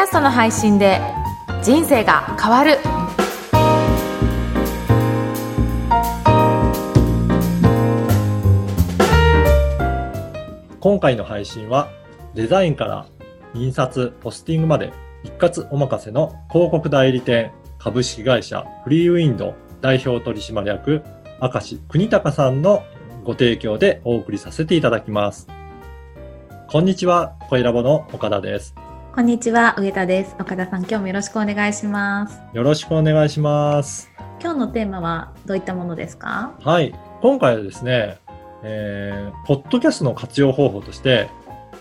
ャストの配信で人生が変わる今回の配信はデザインから印刷、ポスティングまで一括お任せの広告代理店株式会社フリーウィンド代表取締役明石国隆さんのご提供でお送りさせていただきます。こんにちは、声ラボの岡田です。こんにちは上田です岡田さん今日もよろしくお願いしますよろしくお願いします。今日のテーマはどういったものですか？はい。今回はですね、えー、ポッドキャストの活用方法として、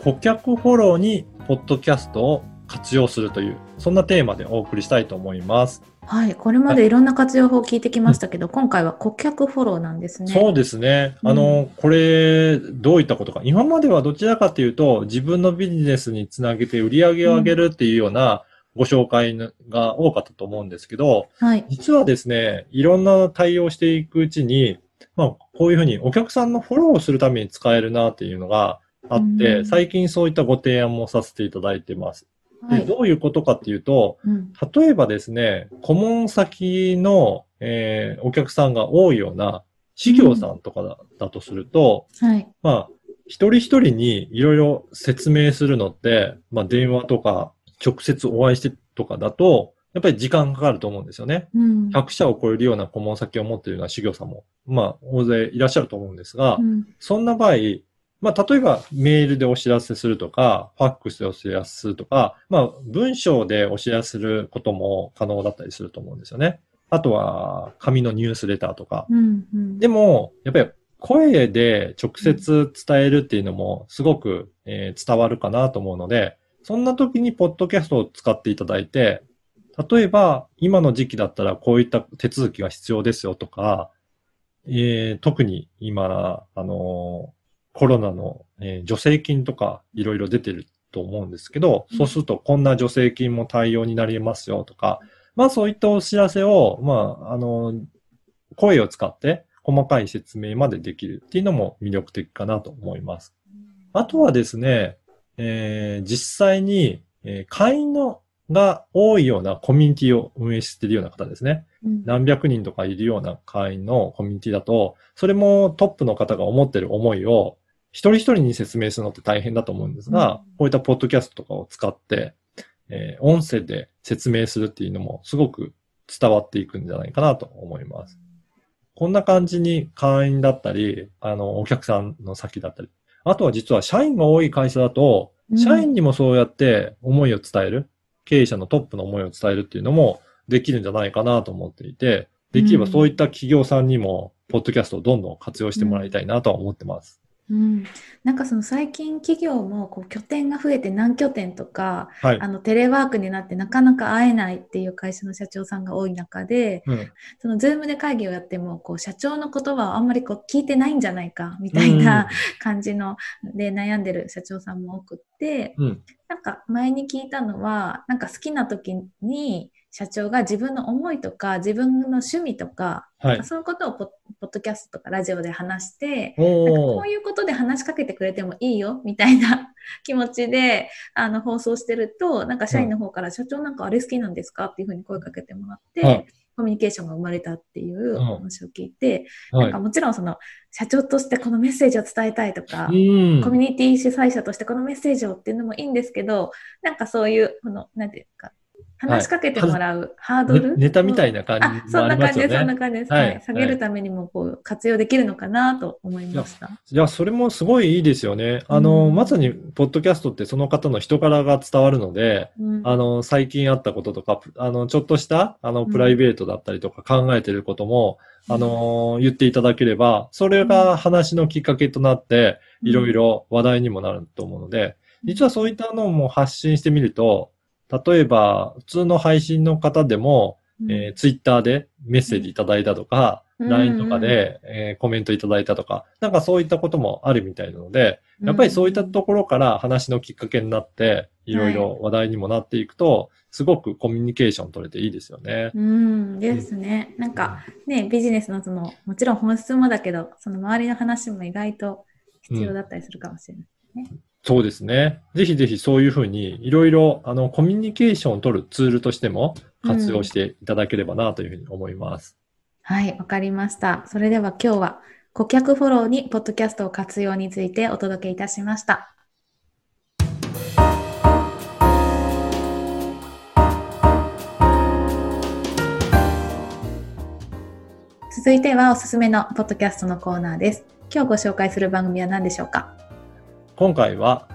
顧客フォローにポッドキャストを活用するという、そんなテーマでお送りしたいと思います。はいこれまでいろんな活用法を聞いてきましたけど、今回は顧客フォローなんですねそうですね。あの、これ、どういったことか。今まではどちらかというと、自分のビジネスにつなげて売り上げを上げるっていうようなご紹介が多かったと思うんですけど、はい実はですね、いろんな対応していくうちに、まあ、こういうふうにお客さんのフォローをするために使えるなっていうのがあって、うん最近そういったご提案もさせていただいてます。ではい。どういうことかっていうと、うん。例えばですね、顧問先の、えーお客さんが多いような、事業さんとかだ,、だとすると、はい。まあ、一人一人にいろいろ説明するのって、まあ、電話とか、直接お会いしてとかだと、やっぱり時間かかると思うんですよね。うん。100社を超えるような顧問先を持っているような事業さんも、まあ、大勢いらっしゃると思うんですが、うん。そんな場合、まあ、例えばメールでお知らせするとか、ファックスでお知らせするとか、まあ、文章でお知らせすることも可能だったりすると思うんですよね。あとは、紙のニュースレターとか。うんうんでも、やっぱり声で直接伝えるっていうのもすごく、えー伝わるかなと思うので、そんな時にポッドキャストを使っていただいて、例えば今の時期だったらこういった手続きが必要ですよとか、えー特に今、あのーコロナの、えー助成金とかいろいろ出てると思うんですけど、うんそうするとこんな助成金も対応になりますよとか、まあそういったお知らせを、まあ、あのー声を使って細かい説明までできるっていうのも魅力的かなと思います。あとはですね、えー実際に、えー会員のが多いようなコミュニティを運営しているような方ですね。うん何百人とかいるような会員のコミュニティだと、それもトップの方が思ってる思いを一人一人に説明するのって大変だと思うんですが、うんこういったポッドキャストとかを使って、えー音声で説明するっていうのもすごく伝わっていくんじゃないかなと思います。こんな感じに会員だったり、あの、お客さんの先だったり。あとは実は社員が多い会社だと、うん社員にもそうやって思いを伝える、経営者のトップの思いを伝えるっていうのもできるんじゃないかなと思っていて、できればそういった企業さんにも、ポッドキャストをどんどん活用してもらいたいなとは思ってます。うん、なんかその最近企業もこう拠点が増えて何拠点とかはいあ。のテレワークになってなかなか会えないっていう会社の社長さんが多い中でうん。そのズームで会議をやってもこう社長の言葉をあんまりこう聞いてないんじゃないかみたいな感じので悩んでる社長さんも多くってうん。うん。なんか前に聞いたのはなんか好きな時に社長が自分の思いとか自分の趣味とか、はい。そういうことをポッドキャストとかラジオで話しておーなんかこう。いうことで話しかけてくれてもいいよみたいな 気持ちであの放送してるとなんか社員の方から社長なんかあれ好きなんですかっていうふうに声かけてもらって、はいコミュニケーションが生まれたっていううん話を聞いて、はいなんか。もちろんその社長としてこのメッセージを伝えたいとか、うん。コミュニティ主催者としてこのメッセージをっていうのもいいんですけどなんかそういうこのなんていうか話しかけてもらうハードル、ねネタみたいな感じあそもあんな感じです、そんりますよね。な感じです。ははい。い。下げるためにもこう活用できるのかなと思いました。いや、それもすごいいいですよね。あの、うん。まさに、ポッドキャストってその方の人柄が伝わるので、うん。あの、最近あったこととか、プあの、ちょっとした、あの、プライベートだったりとか考えてることも、あの、言っていただければ、それが話のきっかけとなって、いろいろ話題にもなると思うので、実はそういったのも発信してみると、例えば、普通の配信の方でも、うんえー、ツイッターでメッセージいただいたとか、うん LINE とかで、えーコメントいただいたとか、なんかそういったこともあるみたいなので、やっぱりそういったところから話のきっかけになって、いろいろ話題にもなっていくと、すごくコミュニケーション取れていいですよね。うんですね。なんかね、ビジネスのその、もちろん本質もだけど、その周りの話も意外と必要だったりするかもしれない。そうですね。ぜひぜひそういうふうに、いろいろ、あの、コミュニケーションを取るツールとしても活用していただければなというふうに思います。はい、わかりました。それでは今日は顧客フォローにポッドキャストを活用についてお届けいたしました。続いてはおすすめのポッドキャストのコーナーです。今日ご紹介する番組は何でしょうか？今回は、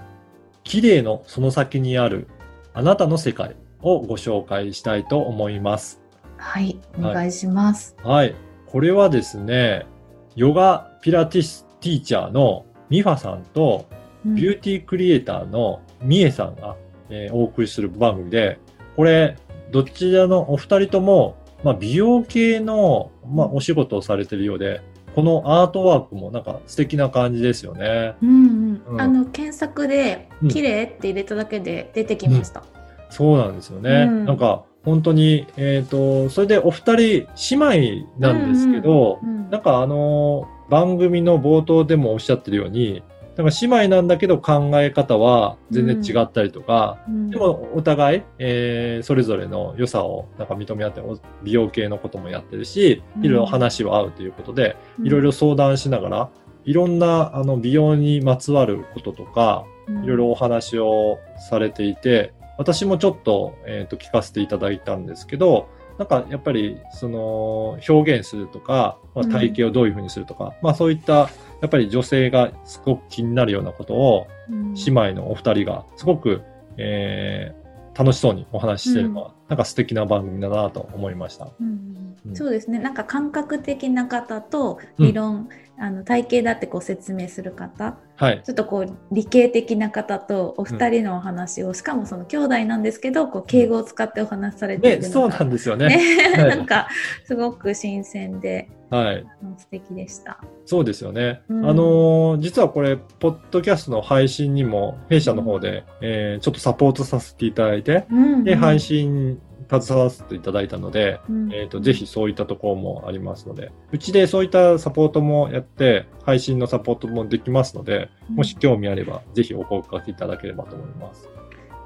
綺麗のその先にあるあなたの世界をご紹介したいと思います。はい、お願いします。はい。これはですね、ヨガピラティスティーチャーのミファさんと、うんビューティークリエイターのミエさんが、えーお送りする番組で、これ、どちらのお二人とも、まあ、美容系の、まあ、お仕事をされてるようで、このアートワークもなんか素敵な感じですよね。うんうんうんあの検索でうん「綺麗って入れただけで出てきました。そうなんですよね。うんなんか、本当に、えっ、と、それでお二人姉妹なんですけど、うんうんなんかあのー番組の冒頭でもおっしゃってるように、なんか姉妹なんだけど考え方は全然違ったりとか、うん。でもお互い、えーそれぞれの良さをなんか認め合って、お美容系のこともやってるし、うん。いろいろ話は合うということで、うん。いろいろ相談しながら、いろんなあの美容にまつわることとか、いろいろお話をされていて、私もちょっと,、えーと聞かせていただいたんですけど、なんかやっぱりその表現するとか、まあ、うん。体型をどういうふうにするとか、まあそういったやっぱり女性がすごく気になるようなことをうん。姉妹のお二人がすごく、えー楽しそうにお話ししてるのは、なんか素敵な番組だなと思いました。うん。うん。そうですね。なんか感覚的な方とうん。理論、あの体型だってこう説明する方はい。ちょっとこう理系的な方とお二人のお話を、しかもその兄弟なんですけどこう敬語を使ってお話しされていね、そうるのが、なんですよね。なんかすごく新鮮ではい。あの素敵でした。そうですよね。うんあのー実はこれ、ポッドキャストの配信にも、弊社の方で、えーちょっとサポートさせていただいて、うんで、配信携わらせていただいたので、うんえっ、と、ぜひそういったところもありますので、うちでそういったサポートもやって、配信のサポートもできますので、もし興味あれば、ぜひお声掛けいただければと思います。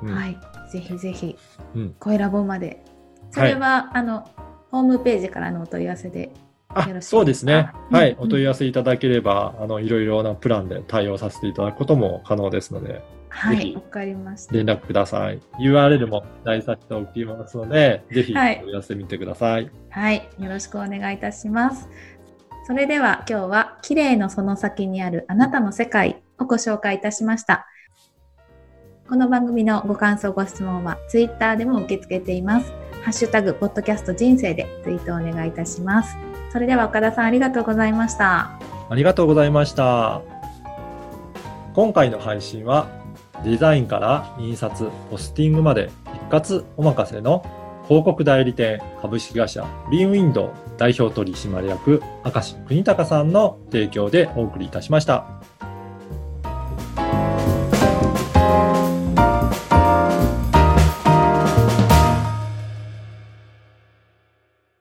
うんはい、ぜひぜひ、うん声ラボまで。それは、あの、ホームページからのお問い合わせで。あそうですね。うんはい。うんお問い合わせいただければ、あの、いろいろなプランで対応させていただくことも可能ですので、はい、わかりました。連絡ください。URL も大させておきますので、ぜひおはい問い合わせみてください。はい、よろしくお願いいたします。それでは今日は綺麗のその先にあるあなたの世界をご紹介いたしました。この番組のご感想ご質問はツイッターでも受け付けています。ハッシュタグポッドキャスト人生でツイートをお願いいたします。それでは岡田さんありがとうございました。ありがとうございました。今回の配信は、デザインから印刷、ポスティングまで一括お任せの広告代理店株式会社グリーンウィンドウ代表取締役明石国隆さんの提供でお送りいたしました。